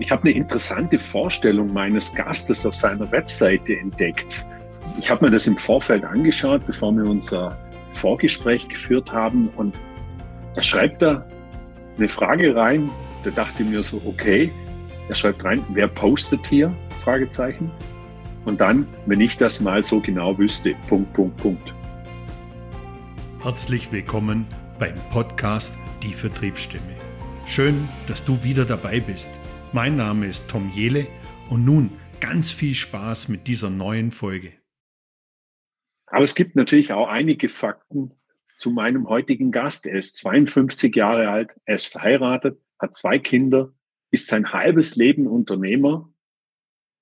Ich habe eine interessante Vorstellung meines Gastes auf seiner Webseite entdeckt. Ich habe mir das im Vorfeld angeschaut, bevor wir unser Vorgespräch geführt haben. Und da schreibt er eine Frage rein. Da dachte ich mir so, okay. Er schreibt rein, wer postet hier? Fragezeichen. Und dann, wenn ich das mal so genau wüsste, Punkt, Punkt, Punkt. Herzlich willkommen beim Podcast Die Vertriebsstimme. Schön, dass du wieder dabei bist. Mein Name ist Tom Jele und nun ganz viel Spaß mit dieser neuen Folge. Aber es gibt natürlich auch einige Fakten zu meinem heutigen Gast. Er ist 52 Jahre alt, er ist verheiratet, hat zwei Kinder, ist sein halbes Leben Unternehmer,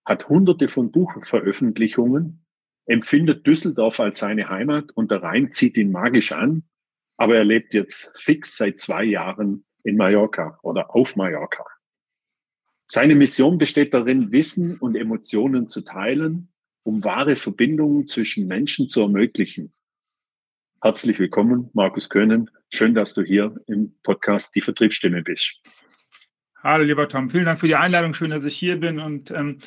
hat hunderte von Buchveröffentlichungen, empfindet Düsseldorf als seine Heimat und der Rhein zieht ihn magisch an, aber er lebt jetzt fix seit zwei Jahren in Mallorca oder auf Mallorca. Seine Mission besteht darin, Wissen und Emotionen zu teilen, um wahre Verbindungen zwischen Menschen zu ermöglichen. Herzlich willkommen, Markus Köhnen. Schön, dass du hier im Podcast Die Vertriebsstimme bist. Hallo, lieber Tom. Vielen Dank für die Einladung. Schön, dass ich hier bin. Und ähm,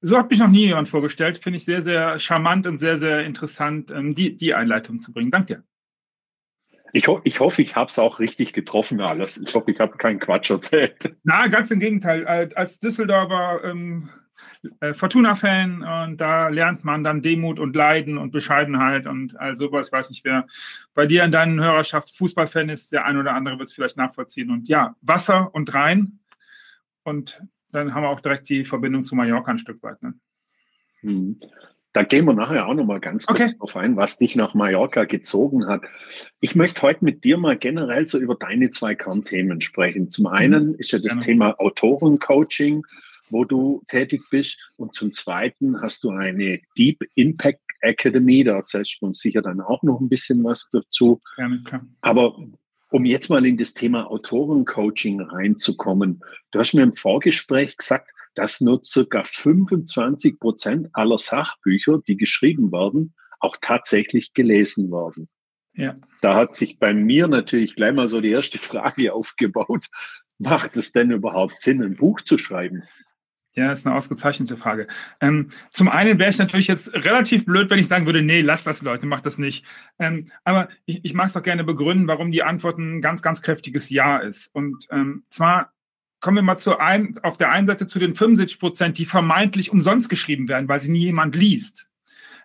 so hat mich noch nie jemand vorgestellt. Finde ich sehr, sehr charmant und sehr, sehr interessant, ähm, die, die Einleitung zu bringen. Danke dir. Ich, ho ich hoffe, ich habe es auch richtig getroffen alles. Ich hoffe, ich habe keinen Quatsch erzählt. Na, ganz im Gegenteil. Als Düsseldorfer ähm, äh, Fortuna-Fan und da lernt man dann Demut und Leiden und Bescheidenheit und all sowas. Ich weiß nicht, wer bei dir in deinen Hörerschaft Fußballfan ist. Der ein oder andere wird es vielleicht nachvollziehen. Und ja, Wasser und Rhein. Und dann haben wir auch direkt die Verbindung zu Mallorca ein Stück weit. Ne? Hm. Da gehen wir nachher auch noch mal ganz kurz okay. drauf ein, was dich nach Mallorca gezogen hat. Ich möchte heute mit dir mal generell so über deine zwei Kernthemen sprechen. Zum einen mhm. ist ja das Gerne. Thema Autorencoaching, wo du tätig bist. Und zum zweiten hast du eine Deep Impact Academy. Da erzählst du uns sicher dann auch noch ein bisschen was dazu. Gerne, Aber um jetzt mal in das Thema Autorencoaching reinzukommen. Du hast mir im Vorgespräch gesagt, dass nur circa 25 Prozent aller Sachbücher, die geschrieben werden, auch tatsächlich gelesen werden. Ja. Da hat sich bei mir natürlich gleich mal so die erste Frage aufgebaut. Macht es denn überhaupt Sinn, ein Buch zu schreiben? Ja, ist eine ausgezeichnete Frage. Ähm, zum einen wäre ich natürlich jetzt relativ blöd, wenn ich sagen würde, nee, lass das, Leute, mach das nicht. Ähm, aber ich, ich mag es doch gerne begründen, warum die Antwort ein ganz, ganz kräftiges Ja ist. Und ähm, zwar kommen wir mal zu ein, auf der einen Seite zu den 75 Prozent, die vermeintlich umsonst geschrieben werden, weil sie nie jemand liest.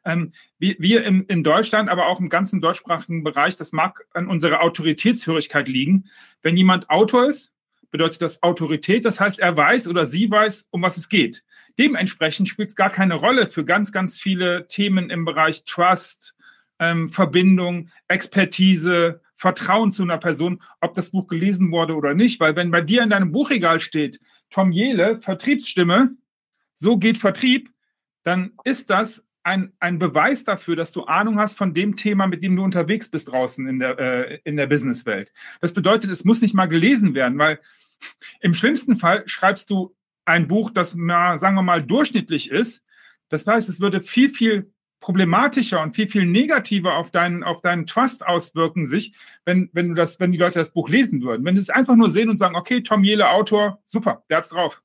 Ähm, wir, wir in, in Deutschland, aber auch im ganzen deutschsprachigen Bereich, das mag an unserer Autoritätshörigkeit liegen. Wenn jemand Autor ist, bedeutet das Autorität. Das heißt, er weiß oder sie weiß, um was es geht. Dementsprechend spielt es gar keine Rolle für ganz, ganz viele Themen im Bereich Trust, ähm, Verbindung, Expertise, Vertrauen zu einer Person, ob das Buch gelesen wurde oder nicht. Weil wenn bei dir in deinem Buchregal steht, Tom Jele, Vertriebsstimme, so geht Vertrieb, dann ist das ein, ein Beweis dafür, dass du Ahnung hast von dem Thema, mit dem du unterwegs bist draußen in der, äh, in der Businesswelt. Das bedeutet, es muss nicht mal gelesen werden, weil im schlimmsten Fall schreibst du ein Buch, das mal, sagen wir mal, durchschnittlich ist. Das heißt, es würde viel, viel problematischer und viel, viel negativer auf deinen, auf deinen Trust auswirken sich, wenn, wenn du das, wenn die Leute das Buch lesen würden. Wenn sie es einfach nur sehen und sagen, okay, Tom Jele, Autor, super, der hat's drauf.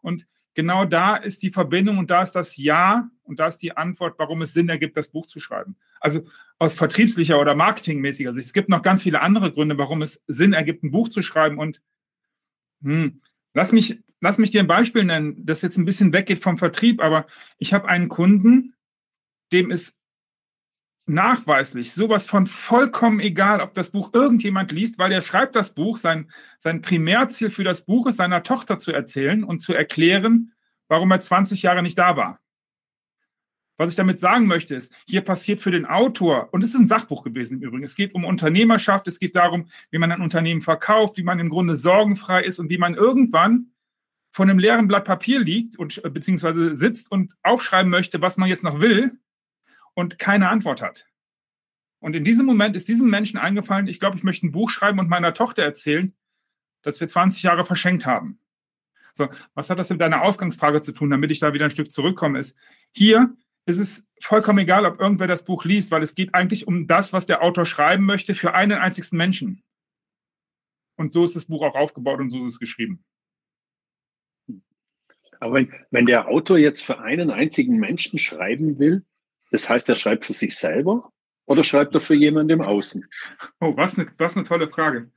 Und genau da ist die Verbindung und da ist das Ja und da ist die Antwort, warum es Sinn ergibt, das Buch zu schreiben. Also aus vertriebslicher oder marketingmäßiger Sicht. Es gibt noch ganz viele andere Gründe, warum es Sinn ergibt, ein Buch zu schreiben. Und hm, lass mich, lass mich dir ein Beispiel nennen, das jetzt ein bisschen weggeht vom Vertrieb, aber ich habe einen Kunden, dem ist nachweislich sowas von vollkommen egal, ob das Buch irgendjemand liest, weil er schreibt das Buch, sein, sein Primärziel für das Buch ist, seiner Tochter zu erzählen und zu erklären, warum er 20 Jahre nicht da war. Was ich damit sagen möchte, ist, hier passiert für den Autor, und es ist ein Sachbuch gewesen im Übrigen, es geht um Unternehmerschaft, es geht darum, wie man ein Unternehmen verkauft, wie man im Grunde sorgenfrei ist und wie man irgendwann von einem leeren Blatt Papier liegt und beziehungsweise sitzt und aufschreiben möchte, was man jetzt noch will und keine Antwort hat. Und in diesem Moment ist diesem Menschen eingefallen, ich glaube, ich möchte ein Buch schreiben und meiner Tochter erzählen, dass wir 20 Jahre verschenkt haben. So, was hat das mit deiner Ausgangsfrage zu tun, damit ich da wieder ein Stück zurückkomme, ist, hier ist es vollkommen egal, ob irgendwer das Buch liest, weil es geht eigentlich um das, was der Autor schreiben möchte für einen einzigsten Menschen. Und so ist das Buch auch aufgebaut und so ist es geschrieben. Aber wenn, wenn der Autor jetzt für einen einzigen Menschen schreiben will, das heißt, er schreibt für sich selber oder schreibt er für jemanden im Außen? Oh, was eine, was eine tolle Frage.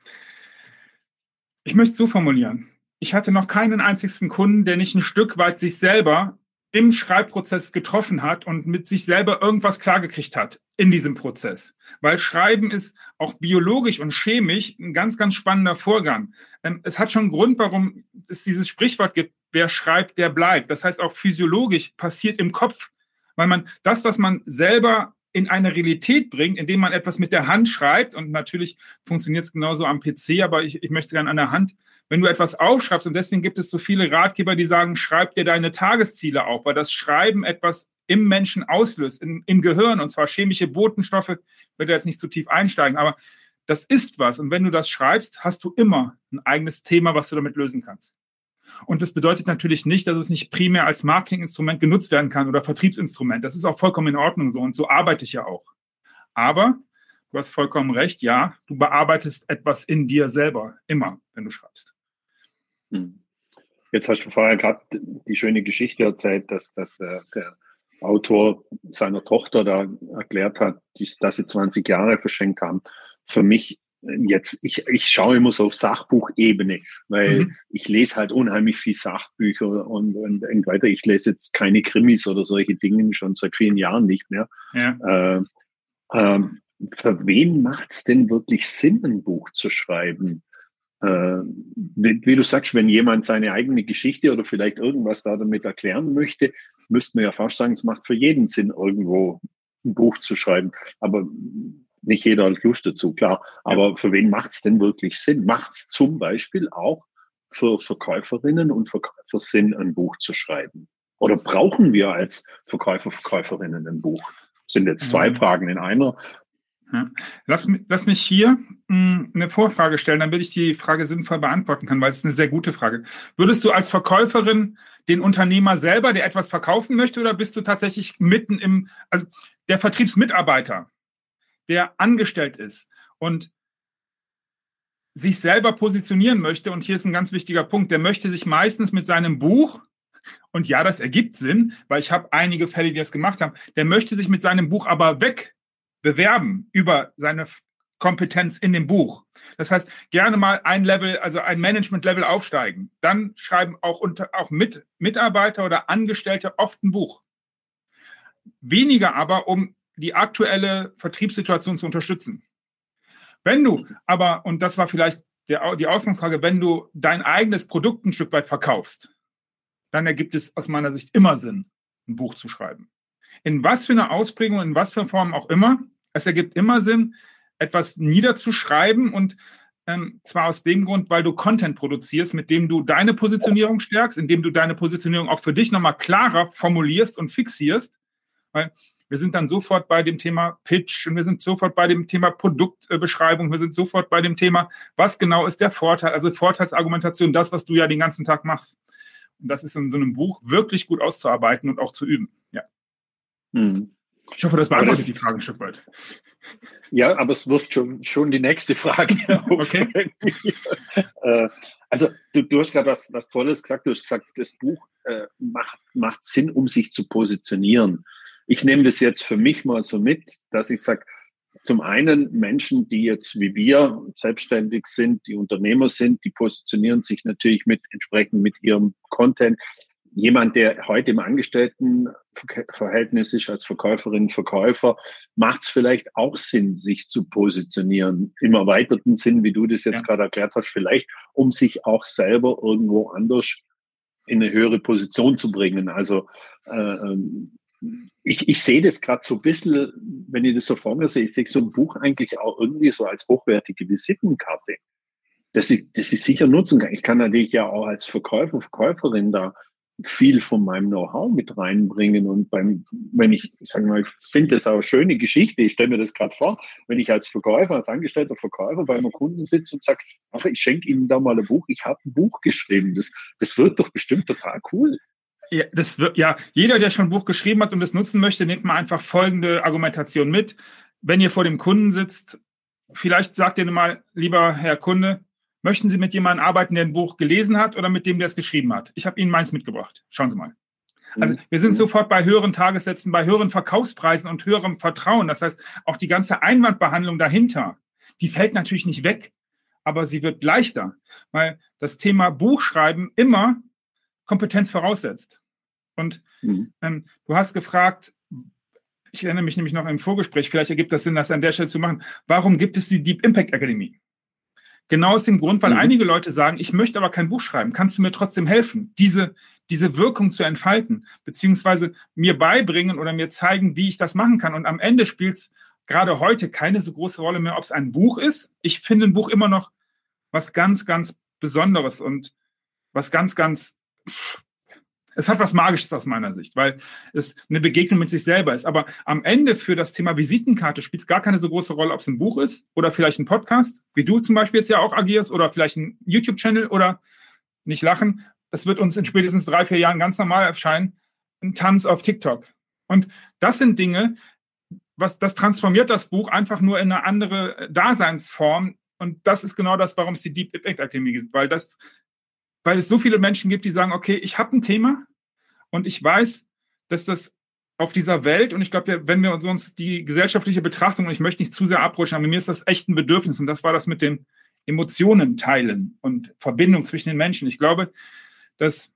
Ich möchte so formulieren. Ich hatte noch keinen einzigen Kunden, der nicht ein Stück weit sich selber im Schreibprozess getroffen hat und mit sich selber irgendwas klargekriegt hat in diesem Prozess. Weil Schreiben ist auch biologisch und chemisch ein ganz, ganz spannender Vorgang. Ähm, es hat schon einen Grund, warum es dieses Sprichwort gibt, wer schreibt, der bleibt. Das heißt, auch physiologisch passiert im Kopf, weil man das, was man selber in eine Realität bringt, indem man etwas mit der Hand schreibt, und natürlich funktioniert es genauso am PC, aber ich, ich möchte gerne an der Hand wenn du etwas aufschreibst, und deswegen gibt es so viele Ratgeber, die sagen, schreib dir deine Tagesziele auf, weil das Schreiben etwas im Menschen auslöst, in, im Gehirn, und zwar chemische Botenstoffe, ich werde jetzt nicht zu tief einsteigen, aber das ist was. Und wenn du das schreibst, hast du immer ein eigenes Thema, was du damit lösen kannst. Und das bedeutet natürlich nicht, dass es nicht primär als Marketinginstrument genutzt werden kann oder Vertriebsinstrument. Das ist auch vollkommen in Ordnung so und so arbeite ich ja auch. Aber du hast vollkommen recht, ja, du bearbeitest etwas in dir selber, immer, wenn du schreibst. Hm. Jetzt hast du vorher gerade die schöne Geschichte erzählt, dass, dass äh, der Autor seiner Tochter da erklärt hat, dass sie 20 Jahre verschenkt haben. Für mich jetzt, ich, ich schaue immer so auf Sachbuchebene, weil mhm. ich lese halt unheimlich viel Sachbücher und, und, und weiter. Ich lese jetzt keine Krimis oder solche Dinge schon seit vielen Jahren nicht mehr. Ja. Äh, äh, für wen macht es denn wirklich Sinn, ein Buch zu schreiben? äh, wie, wie, du sagst, wenn jemand seine eigene Geschichte oder vielleicht irgendwas da damit erklären möchte, müsste man ja fast sagen, es macht für jeden Sinn, irgendwo ein Buch zu schreiben. Aber nicht jeder hat Lust dazu, klar. Aber ja. für wen macht es denn wirklich Sinn? Macht es zum Beispiel auch für Verkäuferinnen und Verkäufer Sinn, ein Buch zu schreiben? Oder brauchen wir als Verkäufer, Verkäuferinnen ein Buch? Das sind jetzt zwei mhm. Fragen in einer. Ja. Lass, lass, mich hier mh, hm, eine Vorfrage stellen, damit ich die Frage sinnvoll beantworten kann, weil es ist eine sehr gute Frage. Würdest du als Verkäuferin den Unternehmer selber, der etwas verkaufen möchte, oder bist du tatsächlich mitten im, also der Vertriebsmitarbeiter, der angestellt ist und sich selber positionieren möchte? Und hier ist ein ganz wichtiger Punkt, der möchte sich meistens mit seinem Buch und ja, das ergibt Sinn, weil ich habe einige Fälle, die das gemacht haben. Der möchte sich mit seinem Buch aber weg bewerben über seine Kompetenz in dem Buch. Das heißt, gerne mal ein Level, also ein Management-Level aufsteigen. Dann schreiben auch, unter, auch mit, Mitarbeiter oder Angestellte oft ein Buch. Weniger aber, um die aktuelle Vertriebssituation zu unterstützen. Wenn du aber, und das war vielleicht der, die Ausgangsfrage, wenn du dein eigenes Produkt ein Stück weit verkaufst, dann ergibt es aus meiner Sicht immer Sinn, ein Buch zu schreiben. In was für eine Ausprägung, in was für Form auch immer, es ergibt immer Sinn, etwas niederzuschreiben und ähm, zwar aus dem Grund, weil du Content produzierst, mit dem du deine Positionierung stärkst, indem du deine Positionierung auch für dich nochmal klarer formulierst und fixierst, weil wir sind dann sofort bei dem Thema Pitch und wir sind sofort bei dem Thema Produktbeschreibung, wir sind sofort bei dem Thema, was genau ist der Vorteil, also Vorteilsargumentation, das, was du ja den ganzen Tag machst. Und das ist in so einem Buch wirklich gut auszuarbeiten und auch zu üben. Ja. Mhm. Ich hoffe, das beantwortet die Frage ein Stück weit. Ja, aber es wirft schon, schon die nächste Frage auf. Okay. Äh, also, du, du hast gerade was, was Tolles gesagt. Du hast gesagt, das Buch äh, macht, macht Sinn, um sich zu positionieren. Ich nehme das jetzt für mich mal so mit, dass ich sage, zum einen Menschen, die jetzt wie wir selbstständig sind, die Unternehmer sind, die positionieren sich natürlich mit entsprechend mit ihrem Content jemand, der heute im Angestelltenverhältnis ist, als Verkäuferin, Verkäufer, macht es vielleicht auch Sinn, sich zu positionieren. Im erweiterten Sinn, wie du das jetzt ja. gerade erklärt hast, vielleicht, um sich auch selber irgendwo anders in eine höhere Position zu bringen. Also äh, ähm, ich, ich sehe das gerade so ein bisschen, wenn ich das so vor mir sehe, ich sehe so ein Buch eigentlich auch irgendwie so als hochwertige Visitenkarte. Das ich, das ich sicher nutzen kann. Ich kann natürlich ja auch als Verkäufer, Verkäuferin da viel von meinem Know-how mit reinbringen. Und beim, wenn ich, ich sage mal, ich finde das auch eine schöne Geschichte, ich stelle mir das gerade vor, wenn ich als Verkäufer, als angestellter Verkäufer bei einem Kunden sitze und sage, ach, ich schenke Ihnen da mal ein Buch, ich habe ein Buch geschrieben. Das, das wird doch bestimmt total cool. Ja, das wird, ja, jeder, der schon ein Buch geschrieben hat und das nutzen möchte, nimmt mal einfach folgende Argumentation mit. Wenn ihr vor dem Kunden sitzt, vielleicht sagt ihr mal, lieber Herr Kunde, Möchten Sie mit jemandem arbeiten, der ein Buch gelesen hat oder mit dem, der es geschrieben hat? Ich habe Ihnen meins mitgebracht. Schauen Sie mal. Also mhm. wir sind mhm. sofort bei höheren Tagessätzen, bei höheren Verkaufspreisen und höherem Vertrauen. Das heißt, auch die ganze Einwandbehandlung dahinter, die fällt natürlich nicht weg, aber sie wird leichter, weil das Thema Buchschreiben immer Kompetenz voraussetzt. Und mhm. ähm, du hast gefragt, ich erinnere mich nämlich noch im Vorgespräch, vielleicht ergibt das Sinn, das an der Stelle zu machen, warum gibt es die Deep Impact Akademie? Genau aus dem Grund, weil mhm. einige Leute sagen, ich möchte aber kein Buch schreiben. Kannst du mir trotzdem helfen, diese, diese Wirkung zu entfalten, beziehungsweise mir beibringen oder mir zeigen, wie ich das machen kann? Und am Ende spielt es gerade heute keine so große Rolle mehr, ob es ein Buch ist. Ich finde ein Buch immer noch was ganz, ganz Besonderes und was ganz, ganz es hat was Magisches aus meiner Sicht, weil es eine Begegnung mit sich selber ist. Aber am Ende für das Thema Visitenkarte spielt es gar keine so große Rolle, ob es ein Buch ist oder vielleicht ein Podcast, wie du zum Beispiel jetzt ja auch agierst, oder vielleicht ein YouTube-Channel oder nicht lachen. Das wird uns in spätestens drei, vier Jahren ganz normal erscheinen. Ein Tanz auf TikTok. Und das sind Dinge, was das transformiert das Buch einfach nur in eine andere Daseinsform. Und das ist genau das, warum es die Deep Impact Akademie gibt, weil das weil es so viele Menschen gibt, die sagen, okay, ich habe ein Thema und ich weiß, dass das auf dieser Welt, und ich glaube, wenn wir uns die gesellschaftliche Betrachtung, und ich möchte nicht zu sehr abrutschen, aber mir ist das echt ein Bedürfnis, und das war das mit den Emotionen teilen und Verbindung zwischen den Menschen. Ich glaube, dass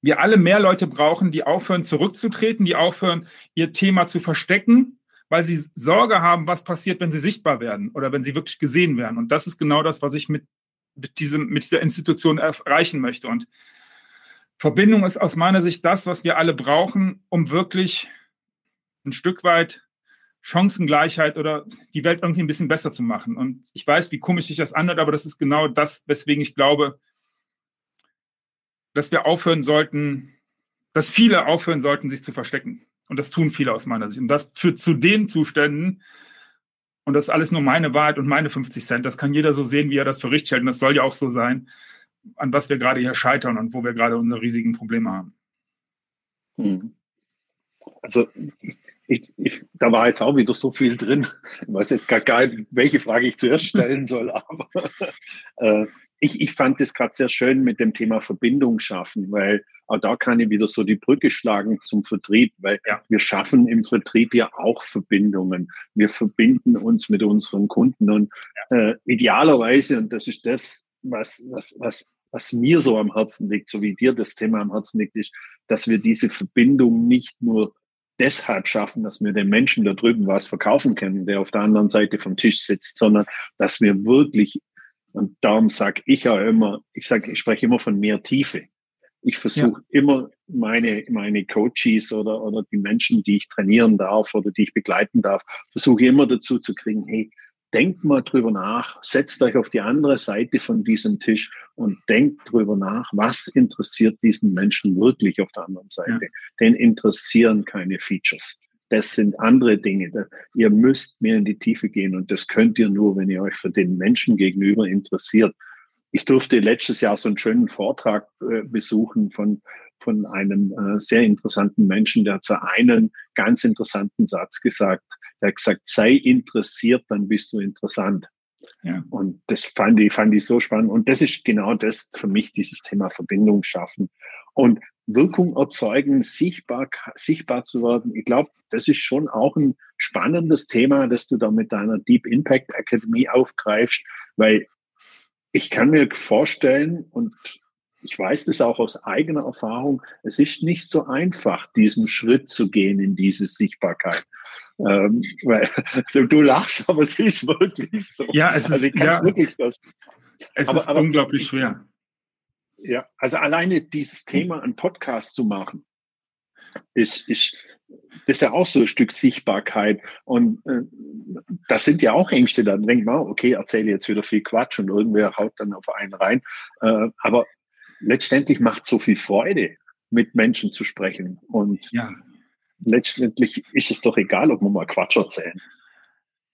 wir alle mehr Leute brauchen, die aufhören zurückzutreten, die aufhören, ihr Thema zu verstecken, weil sie Sorge haben, was passiert, wenn sie sichtbar werden oder wenn sie wirklich gesehen werden. Und das ist genau das, was ich mit mit, diesem, mit dieser Institution erreichen möchte. Und Verbindung ist aus meiner Sicht das, was wir alle brauchen, um wirklich ein Stück weit Chancengleichheit oder die Welt irgendwie ein bisschen besser zu machen. Und ich weiß, wie komisch sich das anhört, aber das ist genau das, weswegen ich glaube, dass wir aufhören sollten, dass viele aufhören sollten, sich zu verstecken. Und das tun viele aus meiner Sicht. Und das führt zu den Zuständen, und das ist alles nur meine Wahrheit und meine 50 Cent. Das kann jeder so sehen, wie er das für richtig hält. Und das soll ja auch so sein, an was wir gerade hier scheitern und wo wir gerade unsere riesigen Probleme haben. Hm. Also ich, ich, da war jetzt auch wieder so viel drin. Ich weiß jetzt gar nicht, welche Frage ich zuerst stellen soll, aber äh, ich, ich fand es gerade sehr schön mit dem Thema Verbindung schaffen, weil auch da kann ich wieder so die Brücke schlagen zum Vertrieb, weil ja. wir schaffen im Vertrieb ja auch Verbindungen. Wir verbinden uns mit unseren Kunden und äh, idealerweise, und das ist das, was, was, was, was mir so am Herzen liegt, so wie dir das Thema am Herzen liegt, ist, dass wir diese Verbindung nicht nur deshalb schaffen, dass wir den Menschen da drüben was verkaufen können, der auf der anderen Seite vom Tisch sitzt, sondern dass wir wirklich und darum sage ich ja immer, ich sage, ich spreche immer von mehr Tiefe. Ich versuche ja. immer meine, meine Coaches oder, oder die Menschen, die ich trainieren darf oder die ich begleiten darf, versuche immer dazu zu kriegen, hey, denkt mal drüber nach, setzt euch auf die andere Seite von diesem Tisch und denkt drüber nach, was interessiert diesen Menschen wirklich auf der anderen Seite. Ja. Den interessieren keine Features das sind andere Dinge. Ihr müsst mehr in die Tiefe gehen und das könnt ihr nur, wenn ihr euch für den Menschen gegenüber interessiert. Ich durfte letztes Jahr so einen schönen Vortrag äh, besuchen von, von einem äh, sehr interessanten Menschen, der hat so einen ganz interessanten Satz gesagt. Der hat gesagt, sei interessiert, dann bist du interessant. Ja. Und das fand ich, fand ich so spannend. Und das ist genau das für mich, dieses Thema Verbindung schaffen. Und Wirkung erzeugen, sichtbar, sichtbar zu werden. Ich glaube, das ist schon auch ein spannendes Thema, das du da mit deiner Deep Impact Academy aufgreifst, weil ich kann mir vorstellen und ich weiß das auch aus eigener Erfahrung, es ist nicht so einfach, diesen Schritt zu gehen in diese Sichtbarkeit. Ähm, weil du, lachst, aber es ist wirklich so. Ja, es also ist, ja, wirklich das. Es aber, ist aber unglaublich schwer. Ja, also alleine dieses Thema, einen Podcast zu machen, ist, ist, ist ja auch so ein Stück Sichtbarkeit. Und äh, das sind ja auch Ängste. Dann denkt man, okay, erzähle jetzt wieder viel Quatsch und irgendwer haut dann auf einen rein. Äh, aber letztendlich macht so viel Freude, mit Menschen zu sprechen. Und ja. letztendlich ist es doch egal, ob wir mal Quatsch erzählen.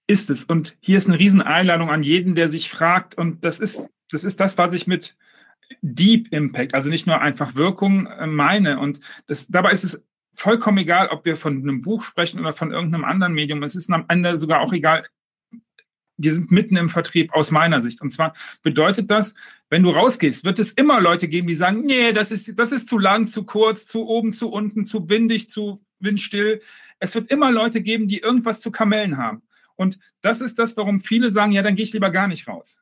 Ist es. Und hier ist eine Rieseneinladung an jeden, der sich fragt. Und das ist, das ist das, was ich mit Deep Impact, also nicht nur einfach Wirkung äh, meine. Und das, dabei ist es vollkommen egal, ob wir von einem Buch sprechen oder von irgendeinem anderen Medium. Es ist am Ende sogar auch egal, wir sind mitten im Vertrieb aus meiner Sicht. Und zwar bedeutet das, wenn du rausgehst, wird es immer Leute geben, die sagen, nee, das ist, das ist zu lang, zu kurz, zu oben, zu unten, zu windig, zu windstill. Es wird immer Leute geben, die irgendwas zu Kamellen haben. Und das ist das, warum viele sagen, ja, dann gehe ich lieber gar nicht raus.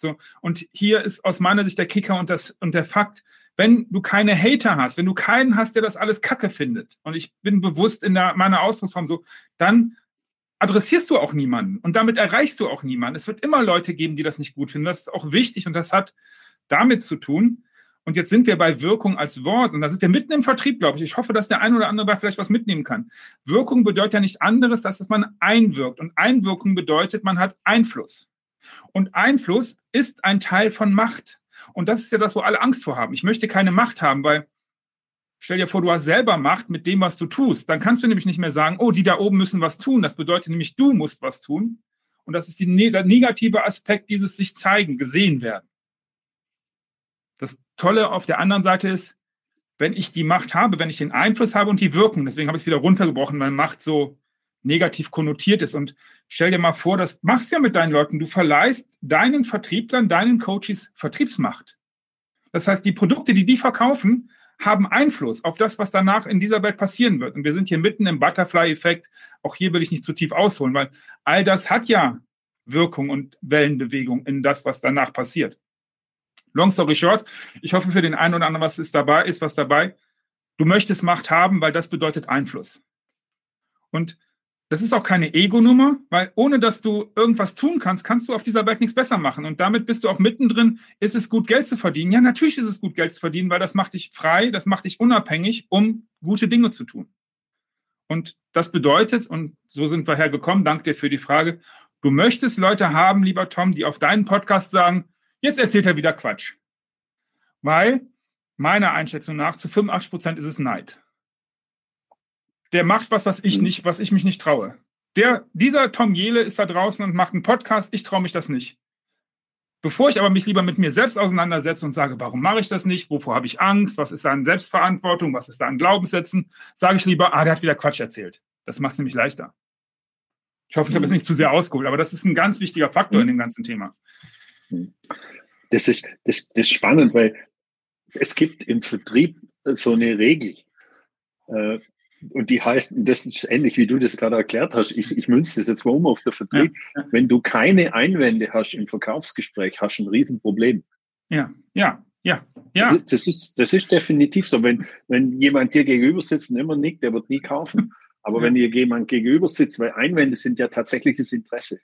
So. Und hier ist aus meiner Sicht der Kicker und das, und der Fakt, wenn du keine Hater hast, wenn du keinen hast, der das alles Kacke findet, und ich bin bewusst in der, meiner Ausdrucksform so, dann adressierst du auch niemanden und damit erreichst du auch niemanden. Es wird immer Leute geben, die das nicht gut finden. Das ist auch wichtig und das hat damit zu tun. Und jetzt sind wir bei Wirkung als Wort und da sind wir mitten im Vertrieb, glaube ich. Ich hoffe, dass der ein oder andere da vielleicht was mitnehmen kann. Wirkung bedeutet ja nicht anderes, dass man einwirkt. Und Einwirkung bedeutet, man hat Einfluss. Und Einfluss ist ein Teil von Macht. Und das ist ja das, wo alle Angst vor haben. Ich möchte keine Macht haben, weil Stell dir vor, du hast selber Macht mit dem, was du tust. Dann kannst du nämlich nicht mehr sagen, oh, die da oben müssen was tun. Das bedeutet nämlich, du musst was tun. Und das ist die, der negative Aspekt dieses sich zeigen, gesehen werden. Das Tolle auf der anderen Seite ist, wenn ich die Macht habe, wenn ich den Einfluss habe und die Wirkung, deswegen habe ich es wieder runtergebrochen, weil Macht so negativ konnotiert ist. Und stell dir mal vor, das machst du ja mit deinen Leuten. Du verleihst deinen Vertrieblern, deinen Coaches Vertriebsmacht. Das heißt, die Produkte, die die verkaufen, haben Einfluss auf das, was danach in dieser Welt passieren wird. Und wir sind hier mitten im Butterfly-Effekt. Auch hier will ich nicht zu tief ausholen, weil all das hat ja Wirkung und Wellenbewegung in das, was danach passiert. Long story short, ich hoffe für den einen oder anderen, was ist dabei, ist was dabei. Du möchtest Macht haben, weil das bedeutet Einfluss. Und das ist auch keine Ego-Nummer, weil ohne dass du irgendwas tun kannst, kannst du auf dieser Welt nichts besser machen. Und damit bist du auch mittendrin, ist es gut, Geld zu verdienen? Ja, natürlich ist es gut, Geld zu verdienen, weil das macht dich frei, das macht dich unabhängig, um gute Dinge zu tun. Und das bedeutet, und so sind wir hergekommen, danke dir für die Frage, du möchtest Leute haben, lieber Tom, die auf deinen Podcast sagen, jetzt erzählt er wieder Quatsch. Weil meiner Einschätzung nach zu 85 Prozent ist es Neid der macht was, was ich mhm. nicht, was ich mich nicht traue. Der, dieser Tom Jele ist da draußen und macht einen Podcast, ich traue mich das nicht. Bevor ich aber mich lieber mit mir selbst auseinandersetze und sage, warum mache ich das nicht, wovor habe ich Angst, was ist da an Selbstverantwortung, was ist da an Glaubenssätzen, sage ich lieber, ah, der hat wieder Quatsch erzählt. Das macht es nämlich leichter. Ich hoffe, ich habe es mhm. nicht zu sehr ausgeholt, aber das ist ein ganz wichtiger Faktor in dem ganzen Thema. Das ist, das, das ist spannend, weil es gibt im Vertrieb so eine Regel. Und die heißt, das ist ähnlich wie du das gerade erklärt hast, ich, ich münze das jetzt mal um auf der Vertrieb. Ja, ja. Wenn du keine Einwände hast im Verkaufsgespräch, hast du ein Riesenproblem. Ja, ja, ja, ja. Das, das, ist, das ist definitiv so. Wenn, wenn jemand dir gegenüber sitzt und immer nickt, der wird nie kaufen. Aber ja. wenn dir jemand gegenüber sitzt, weil Einwände sind ja tatsächliches Interesse.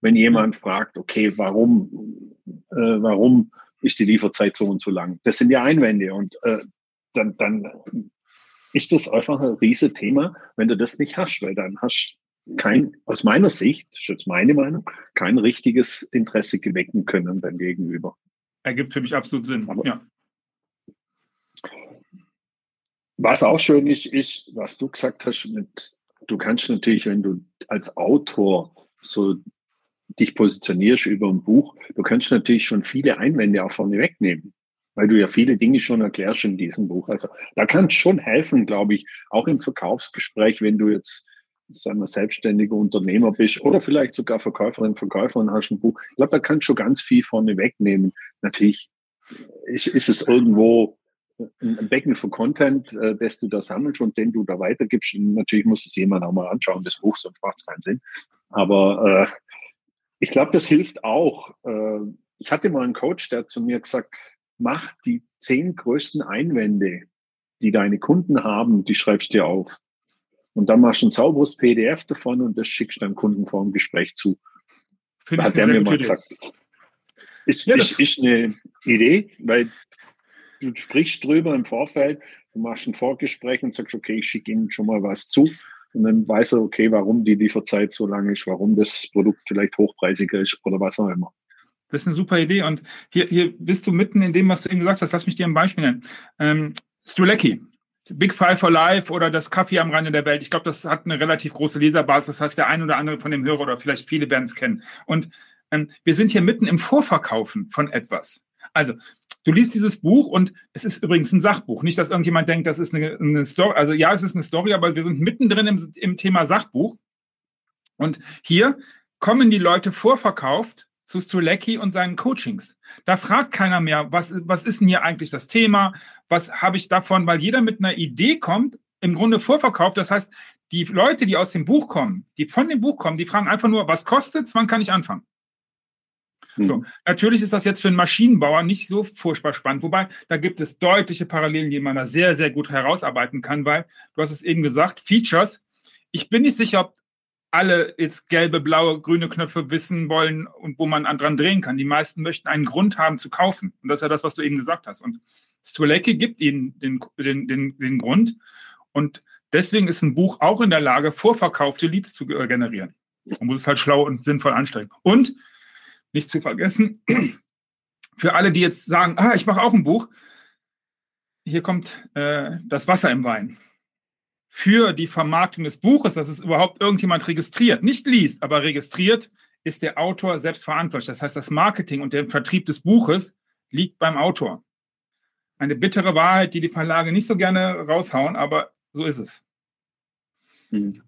Wenn jemand fragt, okay, warum, äh, warum ist die Lieferzeit so und so lang? Das sind ja Einwände und äh, dann, dann ist das einfach ein riese Thema, wenn du das nicht hast, weil dann hast kein, aus meiner Sicht, das ist jetzt meine Meinung, kein richtiges Interesse gewecken können beim Gegenüber. Ergibt für mich absolut Sinn, Aber ja. Was auch schön ist, ist, was du gesagt hast, mit, du kannst natürlich, wenn du als Autor so dich positionierst über ein Buch, du kannst natürlich schon viele Einwände auch vorne wegnehmen weil du ja viele Dinge schon erklärst in diesem Buch. Also da kann es schon helfen, glaube ich, auch im Verkaufsgespräch, wenn du jetzt sagen wir, selbstständiger Unternehmer bist oder vielleicht sogar Verkäuferin, Verkäufer und hast ein Buch. Ich glaube, da kannst du schon ganz viel vorne wegnehmen. Natürlich ist, ist es irgendwo ein Becken für Content, äh, das du da sammelst und den du da weitergibst. Und natürlich muss es jemand auch mal anschauen, das Buch, sonst macht es keinen Sinn. Aber äh, ich glaube, das hilft auch. Äh, ich hatte mal einen Coach, der hat zu mir gesagt, mach die zehn größten Einwände, die deine Kunden haben, die schreibst du dir auf. Und dann machst du ein sauberes PDF davon und das schickst du deinem Kunden vor dem Gespräch zu. Finde hat der mir mal gesagt. Ist, ja, ist, ist eine Idee, weil du sprichst drüber im Vorfeld, du machst ein Vorgespräch und sagst, okay, ich schicke Ihnen schon mal was zu. Und dann weiß er, okay, warum die Lieferzeit so lang ist, warum das Produkt vielleicht hochpreisiger ist oder was auch immer. Das ist eine super Idee. Und hier, hier bist du mitten in dem, was du eben gesagt hast. Lass mich dir ein Beispiel nennen. Ähm, Strulecki, Big Five for Life oder das Kaffee am Rande der Welt. Ich glaube, das hat eine relativ große Leserbasis. Das heißt, der ein oder andere von dem Hörer oder vielleicht viele werden es kennen. Und ähm, wir sind hier mitten im Vorverkaufen von etwas. Also, du liest dieses Buch und es ist übrigens ein Sachbuch. Nicht, dass irgendjemand denkt, das ist eine, eine Story. Also ja, es ist eine Story, aber wir sind mittendrin im, im Thema Sachbuch. Und hier kommen die Leute vorverkauft zu Strulecki und seinen Coachings. Da fragt keiner mehr, was, was ist denn hier eigentlich das Thema? Was habe ich davon? Weil jeder mit einer Idee kommt, im Grunde vorverkauft. Das heißt, die Leute, die aus dem Buch kommen, die von dem Buch kommen, die fragen einfach nur, was kostet wann kann ich anfangen? Hm. So, natürlich ist das jetzt für einen Maschinenbauer nicht so furchtbar spannend, wobei da gibt es deutliche Parallelen, die man da sehr, sehr gut herausarbeiten kann, weil du hast es eben gesagt, Features. Ich bin nicht sicher, ob alle jetzt gelbe, blaue, grüne Knöpfe wissen wollen und wo man dran drehen kann. Die meisten möchten einen Grund haben zu kaufen. Und das ist ja das, was du eben gesagt hast. Und Strzelecki gibt ihnen den, den, den, den Grund. Und deswegen ist ein Buch auch in der Lage, vorverkaufte Leads zu generieren. Man muss es halt schlau und sinnvoll anstrengen. Und nicht zu vergessen, für alle, die jetzt sagen, ah, ich mache auch ein Buch, hier kommt äh, das Wasser im Wein für die Vermarktung des Buches, dass es überhaupt irgendjemand registriert, nicht liest, aber registriert, ist der Autor selbst verantwortlich. Das heißt, das Marketing und der Vertrieb des Buches liegt beim Autor. Eine bittere Wahrheit, die die Verlage nicht so gerne raushauen, aber so ist es. Hm.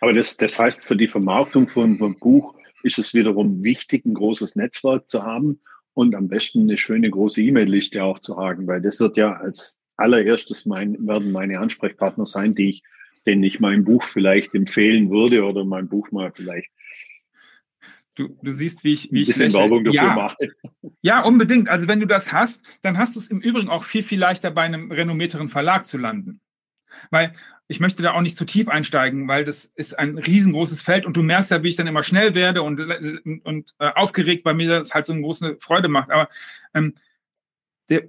Aber das, das heißt, für die Vermarktung von einem Buch ist es wiederum wichtig, ein großes Netzwerk zu haben und am besten eine schöne große E-Mail-Liste auch zu haben, weil das wird ja als allererstes mein, werden meine Ansprechpartner sein, die ich, denen ich mein Buch vielleicht empfehlen würde oder mein Buch mal vielleicht Du, du, siehst, wie ich, wie ich Werbung dafür ja. mache. Ja, unbedingt. Also wenn du das hast, dann hast du es im Übrigen auch viel, viel leichter bei einem renommierteren Verlag zu landen. Weil ich möchte da auch nicht zu tief einsteigen, weil das ist ein riesengroßes Feld und du merkst ja, wie ich dann immer schnell werde und, und, und äh, aufgeregt, weil mir das halt so eine große Freude macht. Aber ähm, der,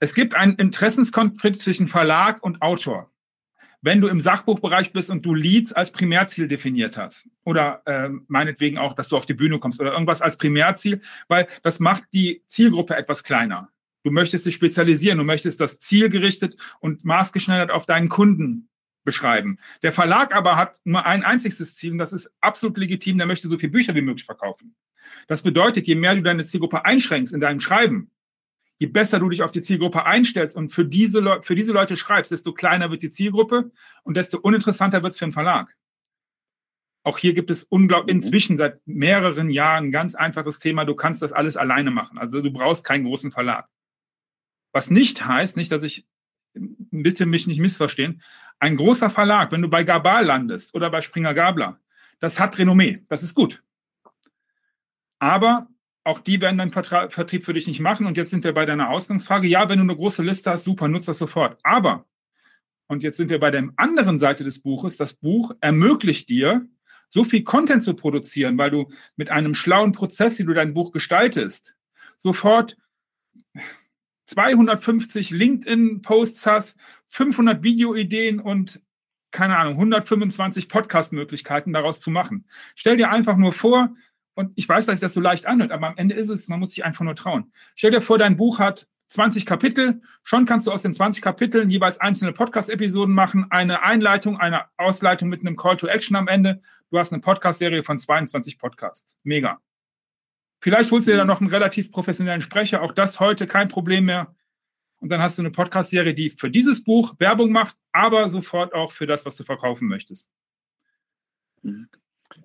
es gibt einen Interessenskonflikt zwischen Verlag und Autor. Wenn du im Sachbuchbereich bist und du Leads als Primärziel definiert hast oder äh, meinetwegen auch, dass du auf die Bühne kommst oder irgendwas als Primärziel, weil das macht die Zielgruppe etwas kleiner. Du möchtest dich spezialisieren, du möchtest das zielgerichtet und maßgeschneidert auf deinen Kunden beschreiben. Der Verlag aber hat nur ein einziges Ziel und das ist absolut legitim, der möchte so viele Bücher wie möglich verkaufen. Das bedeutet, je mehr du deine Zielgruppe einschränkst in deinem Schreiben, je besser du dich auf die Zielgruppe einstellst und für diese, Le für diese Leute schreibst, desto kleiner wird die Zielgruppe und desto uninteressanter wird es für den Verlag. Auch hier gibt es unglaublich mhm. inzwischen seit mehreren Jahren ein ganz einfaches Thema. Du kannst das alles alleine machen. Also du brauchst keinen großen Verlag. Was nicht heißt, nicht, dass ich bitte mich nicht missverstehen, ein großer Verlag, wenn du bei Gabal landest oder bei Springer Gabler, das hat Renommee, das ist gut. Aber auch die werden deinen Vertra Vertrieb für dich nicht machen. Und jetzt sind wir bei deiner Ausgangsfrage. Ja, wenn du eine große Liste hast, super, nutzt das sofort. Aber, und jetzt sind wir bei der anderen Seite des Buches, das Buch ermöglicht dir, so viel Content zu produzieren, weil du mit einem schlauen Prozess, wie du dein Buch gestaltest, sofort 250 LinkedIn-Posts hast, 500 Videoideen und keine Ahnung, 125 Podcast-Möglichkeiten daraus zu machen. Stell dir einfach nur vor, und ich weiß, dass sich das so leicht anhört, aber am Ende ist es, man muss sich einfach nur trauen. Stell dir vor, dein Buch hat 20 Kapitel. Schon kannst du aus den 20 Kapiteln jeweils einzelne Podcast-Episoden machen, eine Einleitung, eine Ausleitung mit einem Call to Action am Ende. Du hast eine Podcast-Serie von 22 Podcasts. Mega. Vielleicht holst du dir dann noch einen relativ professionellen Sprecher. Auch das heute kein Problem mehr. Und dann hast du eine Podcast-Serie, die für dieses Buch Werbung macht, aber sofort auch für das, was du verkaufen möchtest.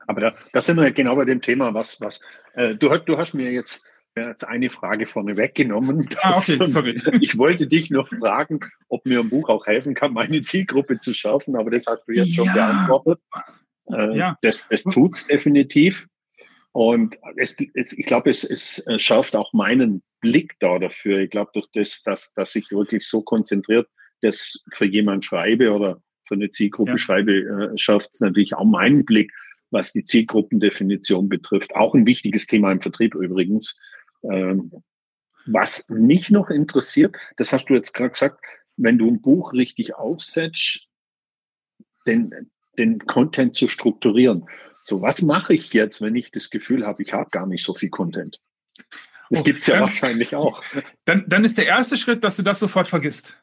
Aber da, da sind wir genau bei dem Thema, was, was äh, du, du hast mir jetzt, jetzt eine Frage vorne weggenommen. Ah, okay, sorry. Ich wollte dich noch fragen, ob mir ein Buch auch helfen kann, meine Zielgruppe zu schärfen, aber das hast du jetzt schon beantwortet. Äh, ja. Das, das tut es definitiv. Und es, es, ich glaube, es, es schärft auch meinen Blick da dafür. Ich glaube, durch das, dass, dass ich wirklich so konzentriert das für jemanden schreibe oder für eine Zielgruppe ja. schreibe, äh, schärft es natürlich auch meinen Blick was die Zielgruppendefinition betrifft. Auch ein wichtiges Thema im Vertrieb übrigens. Ähm, was mich noch interessiert, das hast du jetzt gerade gesagt, wenn du ein Buch richtig aufsetzt, den, den Content zu strukturieren. So, was mache ich jetzt, wenn ich das Gefühl habe, ich habe gar nicht so viel Content? Das oh, gibt es ja dann, wahrscheinlich auch. Dann, dann ist der erste Schritt, dass du das sofort vergisst.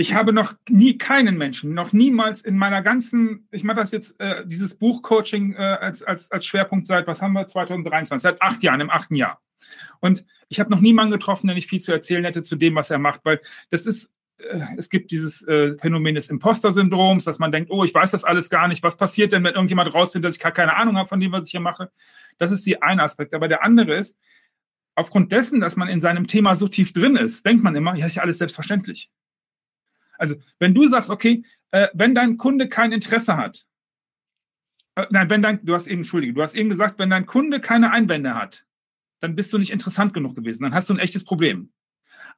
Ich habe noch nie keinen Menschen, noch niemals in meiner ganzen, ich mache das jetzt, äh, dieses Buchcoaching äh, als, als, als Schwerpunkt seit, was haben wir, 2023, seit acht Jahren, im achten Jahr. Und ich habe noch niemanden getroffen, der nicht viel zu erzählen hätte zu dem, was er macht, weil das ist, äh, es gibt dieses äh, Phänomen des Imposter-Syndroms, dass man denkt, oh, ich weiß das alles gar nicht. Was passiert denn, wenn irgendjemand rausfindet, dass ich gar keine Ahnung habe von dem, was ich hier mache? Das ist die eine Aspekt. Aber der andere ist, aufgrund dessen, dass man in seinem Thema so tief drin ist, denkt man immer, ja, ist ja alles selbstverständlich. Also, wenn du sagst, okay, äh, wenn dein Kunde kein Interesse hat, äh, nein, wenn dein, du hast eben, entschuldige, du hast eben gesagt, wenn dein Kunde keine Einwände hat, dann bist du nicht interessant genug gewesen, dann hast du ein echtes Problem.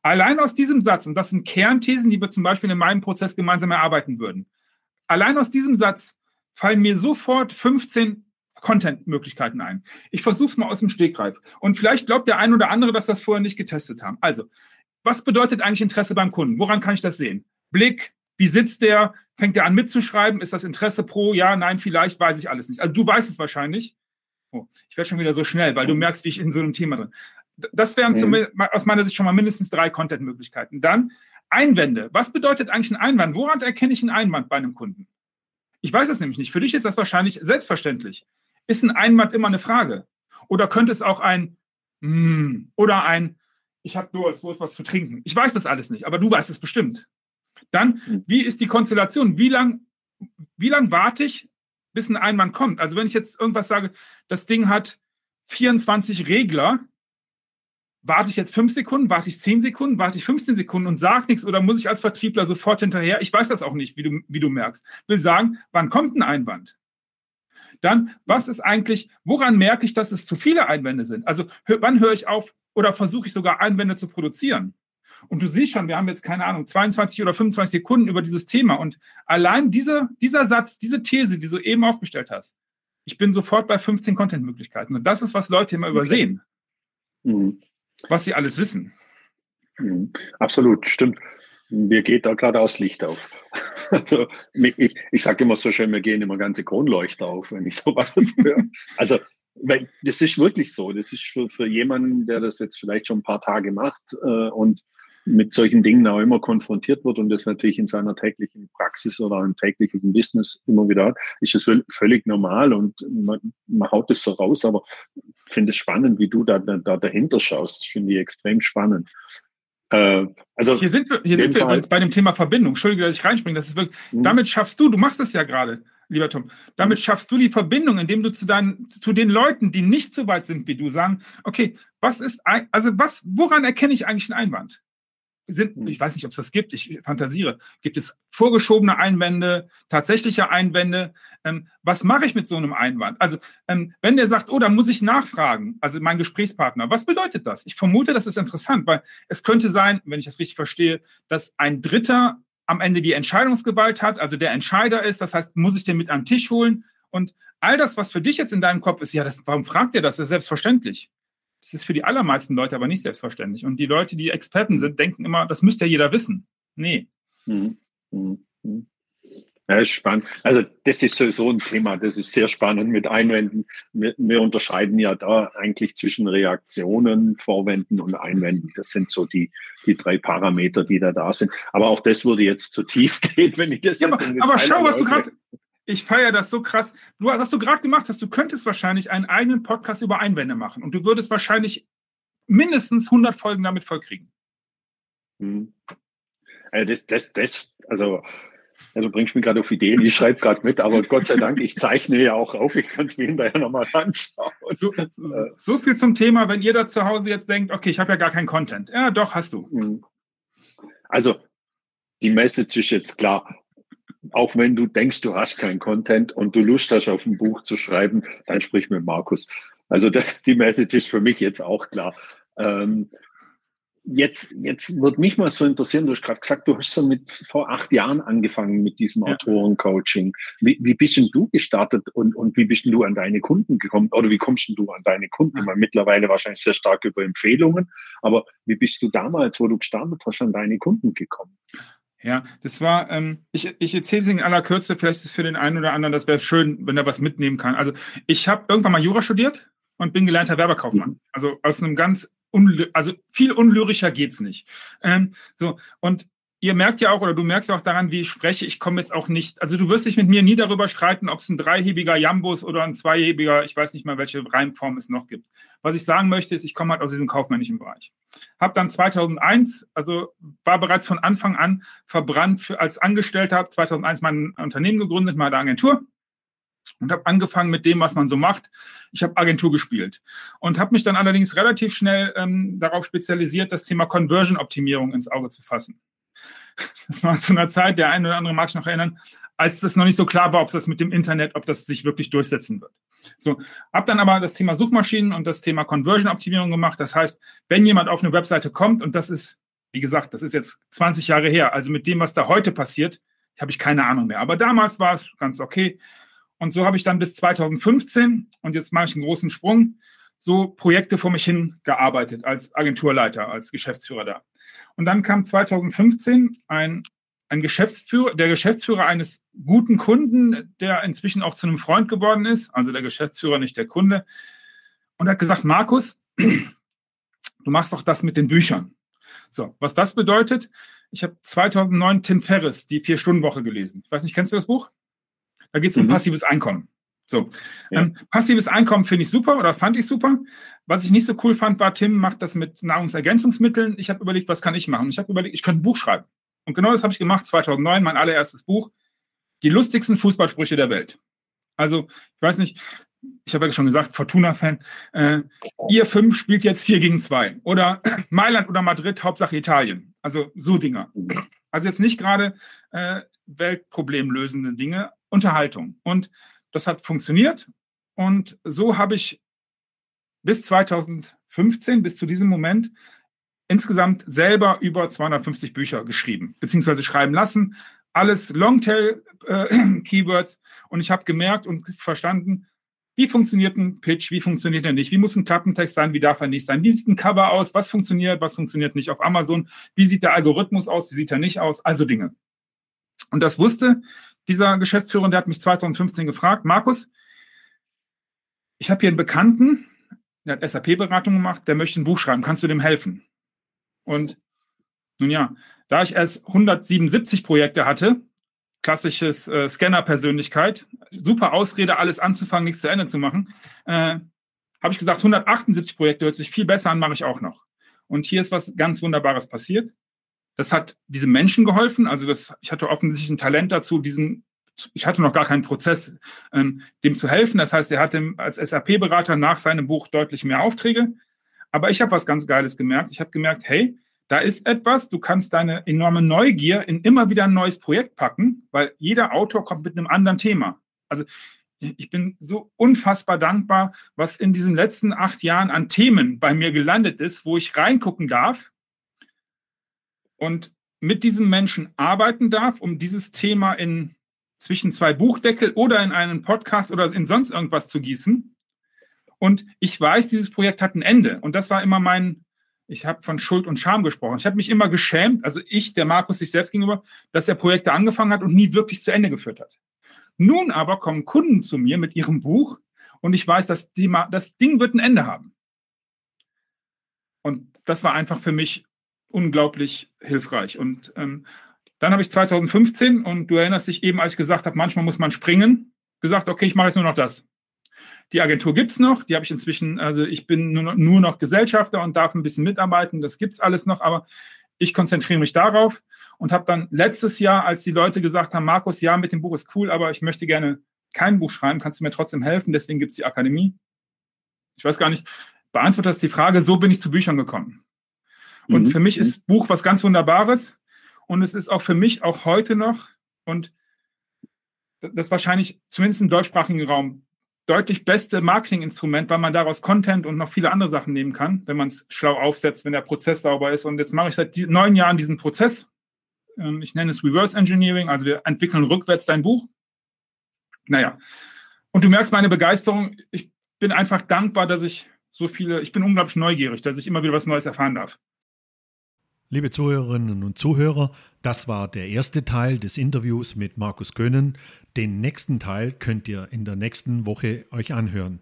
Allein aus diesem Satz, und das sind Kernthesen, die wir zum Beispiel in meinem Prozess gemeinsam erarbeiten würden, allein aus diesem Satz fallen mir sofort 15 Content-Möglichkeiten ein. Ich versuche es mal aus dem Stegreif. Und vielleicht glaubt der ein oder andere, dass das vorher nicht getestet haben. Also, was bedeutet eigentlich Interesse beim Kunden? Woran kann ich das sehen? Blick, wie sitzt der? Fängt er an mitzuschreiben? Ist das Interesse pro? Ja, nein, vielleicht, weiß ich alles nicht. Also du weißt es wahrscheinlich. Oh, ich werde schon wieder so schnell, weil du merkst, wie ich in so einem Thema drin. Das wären mhm. aus meiner Sicht schon mal mindestens drei Content-Möglichkeiten. Dann Einwände. Was bedeutet eigentlich ein Einwand? Woran erkenne ich einen Einwand bei einem Kunden? Ich weiß es nämlich nicht. Für dich ist das wahrscheinlich selbstverständlich. Ist ein Einwand immer eine Frage? Oder könnte es auch ein mm, oder ein ich habe Durst, wo ist was zu trinken? Ich weiß das alles nicht, aber du weißt es bestimmt. Dann, hm. wie ist die Konstellation? Wie lang, wie lang warte ich, bis ein Einwand kommt? Also wenn ich jetzt irgendwas sage, das Ding hat 24 Regler, warte ich jetzt fünf Sekunden, warte ich zehn Sekunden, warte ich 15 Sekunden und sage nichts oder muss ich als Vertriebler sofort hinterher? Ich weiß das auch nicht, wie du, wie du merkst. Will sagen, wann kommt ein Einwand? Dann, was ist eigentlich, woran merke ich, dass es zu viele Einwände sind? Also wann höre ich auf oder versuche ich sogar Einwände zu produzieren? Und du siehst schon, wir haben jetzt keine Ahnung, 22 oder 25 Sekunden über dieses Thema. Und allein dieser, dieser Satz, diese These, die du eben aufgestellt hast, ich bin sofort bei 15 Content-Möglichkeiten. Und das ist, was Leute immer übersehen. Mhm. Was sie alles wissen. Mhm. Absolut, stimmt. Mir geht da gerade aus Licht auf. Also ich, ich sage immer so schön, mir gehen immer ganze Kronleuchter auf, wenn ich sowas höre. Also weil das ist wirklich so. Das ist für, für jemanden, der das jetzt vielleicht schon ein paar Tage macht äh, und mit solchen Dingen auch immer konfrontiert wird und das natürlich in seiner täglichen Praxis oder im täglichen Business immer wieder hat, ist es völlig normal und man, man haut es so raus, aber ich finde es spannend, wie du da, da, dahinter schaust. Das finde ich extrem spannend. Äh, also hier sind wir, hier sind wir übrigens bei dem Thema Verbindung. Entschuldige, dass ich reinspringe. Das ist wirklich, mhm. damit schaffst du, du machst es ja gerade, lieber Tom, damit mhm. schaffst du die Verbindung, indem du zu deinen, zu den Leuten, die nicht so weit sind wie du, sagen, okay, was ist, also was, woran erkenne ich eigentlich einen Einwand? Sind, hm. ich weiß nicht, ob es das gibt, ich fantasiere, gibt es vorgeschobene Einwände, tatsächliche Einwände? Ähm, was mache ich mit so einem Einwand? Also, ähm, wenn der sagt, oh, da muss ich nachfragen, also mein Gesprächspartner, was bedeutet das? Ich vermute, das ist interessant, weil es könnte sein, wenn ich das richtig verstehe, dass ein Dritter am Ende die Entscheidungsgewalt hat, also der Entscheider ist, das heißt, muss ich den mit am Tisch holen und all das, was für dich jetzt in deinem Kopf ist, ja, das, warum fragt ihr das? Das ist selbstverständlich. Das ist für die allermeisten Leute aber nicht selbstverständlich. Und die Leute, die Experten sind, denken immer, das müsste ja jeder wissen. Nee. Mhm. Mhm. Ja, ist spannend. Also das ist sowieso ein Thema, das ist sehr spannend mit Einwänden. Wir, wir, unterscheiden ja da eigentlich zwischen Reaktionen, Vorwänden und Einwänden. Das sind so die, die drei Parameter, die da da sind. Aber auch das würde jetzt zu tief gehen, wenn ich das ja, jetzt Aber, aber schau, was du gerade ich feiere das so krass. Du, was du gerade gemacht hast, du könntest wahrscheinlich einen eigenen Podcast über Einwände machen und du würdest wahrscheinlich mindestens 100 Folgen damit vollkriegen. Hm. Also das, das, das, also du bringst mich gerade auf Ideen, ich schreibe gerade mit, aber Gott sei Dank, ich zeichne ja auch auf, ich kann es mir hinterher nochmal anschauen. So, so, viel zum Thema, wenn ihr da zu Hause jetzt denkt, okay, ich habe ja gar keinen Content. Ja, doch, hast du. Hm. Also, die Message ist jetzt klar auch wenn du denkst, du hast keinen Content und du Lust hast, auf ein Buch zu schreiben, dann sprich mit Markus. Also das, die Message ist für mich jetzt auch klar. Ähm, jetzt, jetzt wird mich mal so interessieren, du hast gerade gesagt, du hast so mit vor acht Jahren angefangen mit diesem ja. Autorencoaching. Wie, wie bist denn du gestartet und, und wie bist denn du an deine Kunden gekommen? Oder wie kommst denn du an deine Kunden? Ja. mittlerweile wahrscheinlich sehr stark über Empfehlungen, aber wie bist du damals, wo du gestartet hast, an deine Kunden gekommen? Ja, das war, ähm, ich, ich erzähle es in aller Kürze, vielleicht ist es für den einen oder anderen, das wäre schön, wenn er was mitnehmen kann. Also ich habe irgendwann mal Jura studiert und bin gelernter Werbekaufmann. Mhm. Also aus einem ganz, also viel unlyrischer geht's nicht. Ähm, so, und ihr merkt ja auch, oder du merkst auch daran, wie ich spreche, ich komme jetzt auch nicht, also du wirst dich mit mir nie darüber streiten, ob es ein dreihebiger Jambus oder ein zweihebiger, ich weiß nicht mal, welche Reimform es noch gibt. Was ich sagen möchte, ist, ich komme halt aus diesem kaufmännischen Bereich. Habe dann 2001, also war bereits von Anfang an verbrannt für, als Angestellter, habe 2001 mein Unternehmen gegründet, meine Agentur und habe angefangen mit dem, was man so macht. Ich habe Agentur gespielt und habe mich dann allerdings relativ schnell ähm, darauf spezialisiert, das Thema Conversion-Optimierung ins Auge zu fassen. Das war zu einer Zeit, der eine oder andere mag sich noch erinnern, als das noch nicht so klar war, ob das mit dem Internet, ob das sich wirklich durchsetzen wird. So, habe dann aber das Thema Suchmaschinen und das Thema Conversion-Optimierung gemacht. Das heißt, wenn jemand auf eine Webseite kommt und das ist, wie gesagt, das ist jetzt 20 Jahre her, also mit dem, was da heute passiert, habe ich keine Ahnung mehr. Aber damals war es ganz okay. Und so habe ich dann bis 2015, und jetzt mache ich einen großen Sprung, so Projekte vor mich hin gearbeitet als Agenturleiter, als Geschäftsführer da. Und dann kam 2015 ein, ein Geschäftsführer, der Geschäftsführer eines guten Kunden, der inzwischen auch zu einem Freund geworden ist, also der Geschäftsführer, nicht der Kunde, und hat gesagt, Markus, du machst doch das mit den Büchern. So, was das bedeutet, ich habe 2009 Tim Ferriss, die Vier-Stunden-Woche gelesen. Ich weiß nicht, kennst du das Buch? Da geht es um mhm. passives Einkommen. So, ja. ähm, passives Einkommen finde ich super oder fand ich super. Was ich nicht so cool fand, war, Tim macht das mit Nahrungsergänzungsmitteln. Ich habe überlegt, was kann ich machen? Ich habe überlegt, ich könnte ein Buch schreiben. Und genau das habe ich gemacht, 2009, mein allererstes Buch. Die lustigsten Fußballsprüche der Welt. Also, ich weiß nicht, ich habe ja schon gesagt, Fortuna-Fan, äh, ihr fünf spielt jetzt vier gegen zwei. Oder Mailand oder Madrid, Hauptsache Italien. Also so Dinger. Also jetzt nicht gerade äh, weltproblemlösende Dinge, Unterhaltung. Und das hat funktioniert. Und so habe ich bis 2015, bis zu diesem Moment, insgesamt selber über 250 Bücher geschrieben, beziehungsweise schreiben lassen. Alles Longtail-Keywords. Äh, und ich habe gemerkt und verstanden, wie funktioniert ein Pitch, wie funktioniert er nicht, wie muss ein Klappentext sein, wie darf er nicht sein, wie sieht ein Cover aus, was funktioniert, was funktioniert nicht auf Amazon, wie sieht der Algorithmus aus, wie sieht er nicht aus, also Dinge. Und das wusste dieser Geschäftsführer, der hat mich 2015 gefragt, Markus, ich habe hier einen Bekannten, der hat SAP-Beratung gemacht, der möchte ein Buch schreiben, kannst du dem helfen? Und nun ja, da ich erst 177 Projekte hatte, klassisches äh, Scanner-Persönlichkeit, super Ausrede, alles anzufangen, nichts zu Ende zu machen, äh, habe ich gesagt, 178 Projekte hört sich viel besser an, mache ich auch noch. Und hier ist was ganz Wunderbares passiert. Das hat diesem Menschen geholfen. Also das, ich hatte offensichtlich ein Talent dazu, diesen, ich hatte noch gar keinen Prozess, ähm, dem zu helfen. Das heißt, er hatte als SAP-Berater nach seinem Buch deutlich mehr Aufträge. Aber ich habe was ganz Geiles gemerkt. Ich habe gemerkt, hey, da ist etwas, du kannst deine enorme Neugier in immer wieder ein neues Projekt packen, weil jeder Autor kommt mit einem anderen Thema. Also ich bin so unfassbar dankbar, was in diesen letzten acht Jahren an Themen bei mir gelandet ist, wo ich reingucken darf und mit diesem Menschen arbeiten darf, um dieses Thema in zwischen zwei Buchdeckel oder in einen Podcast oder in sonst irgendwas zu gießen. Und ich weiß, dieses Projekt hat ein Ende. Und das war immer mein, ich habe von Schuld und Scham gesprochen. Ich habe mich immer geschämt, also ich, der Markus, sich selbst gegenüber, dass er Projekte angefangen hat und nie wirklich zu Ende geführt hat. Nun aber kommen Kunden zu mir mit ihrem Buch und ich weiß, dass die, das Ding wird ein Ende haben. Und das war einfach für mich unglaublich hilfreich. Und ähm, dann habe ich 2015, und du erinnerst dich eben, als ich gesagt habe, manchmal muss man springen, gesagt, okay, ich mache jetzt nur noch das. Die Agentur gibt es noch, die habe ich inzwischen, also ich bin nur noch, nur noch Gesellschafter und darf ein bisschen mitarbeiten, das gibt es alles noch, aber ich konzentriere mich darauf und habe dann letztes Jahr, als die Leute gesagt haben, Markus, ja, mit dem Buch ist cool, aber ich möchte gerne kein Buch schreiben, kannst du mir trotzdem helfen, deswegen gibt es die Akademie. Ich weiß gar nicht, beantwortest die Frage, so bin ich zu Büchern gekommen. Und mhm. für mich ist Buch was ganz Wunderbares. Und es ist auch für mich auch heute noch und das wahrscheinlich zumindest im deutschsprachigen Raum deutlich beste Marketinginstrument, weil man daraus Content und noch viele andere Sachen nehmen kann, wenn man es schlau aufsetzt, wenn der Prozess sauber ist. Und jetzt mache ich seit neun Jahren diesen Prozess. Ähm, ich nenne es Reverse Engineering, also wir entwickeln rückwärts dein Buch. Naja, und du merkst meine Begeisterung. Ich bin einfach dankbar, dass ich so viele, ich bin unglaublich neugierig, dass ich immer wieder was Neues erfahren darf. Liebe Zuhörerinnen und Zuhörer, das war der erste Teil des Interviews mit Markus Gönnen. Den nächsten Teil könnt ihr in der nächsten Woche euch anhören.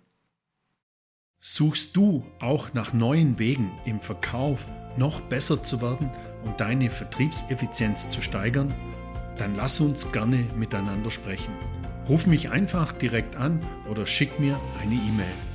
Suchst du auch nach neuen Wegen im Verkauf noch besser zu werden und deine Vertriebseffizienz zu steigern? Dann lass uns gerne miteinander sprechen. Ruf mich einfach direkt an oder schick mir eine E-Mail.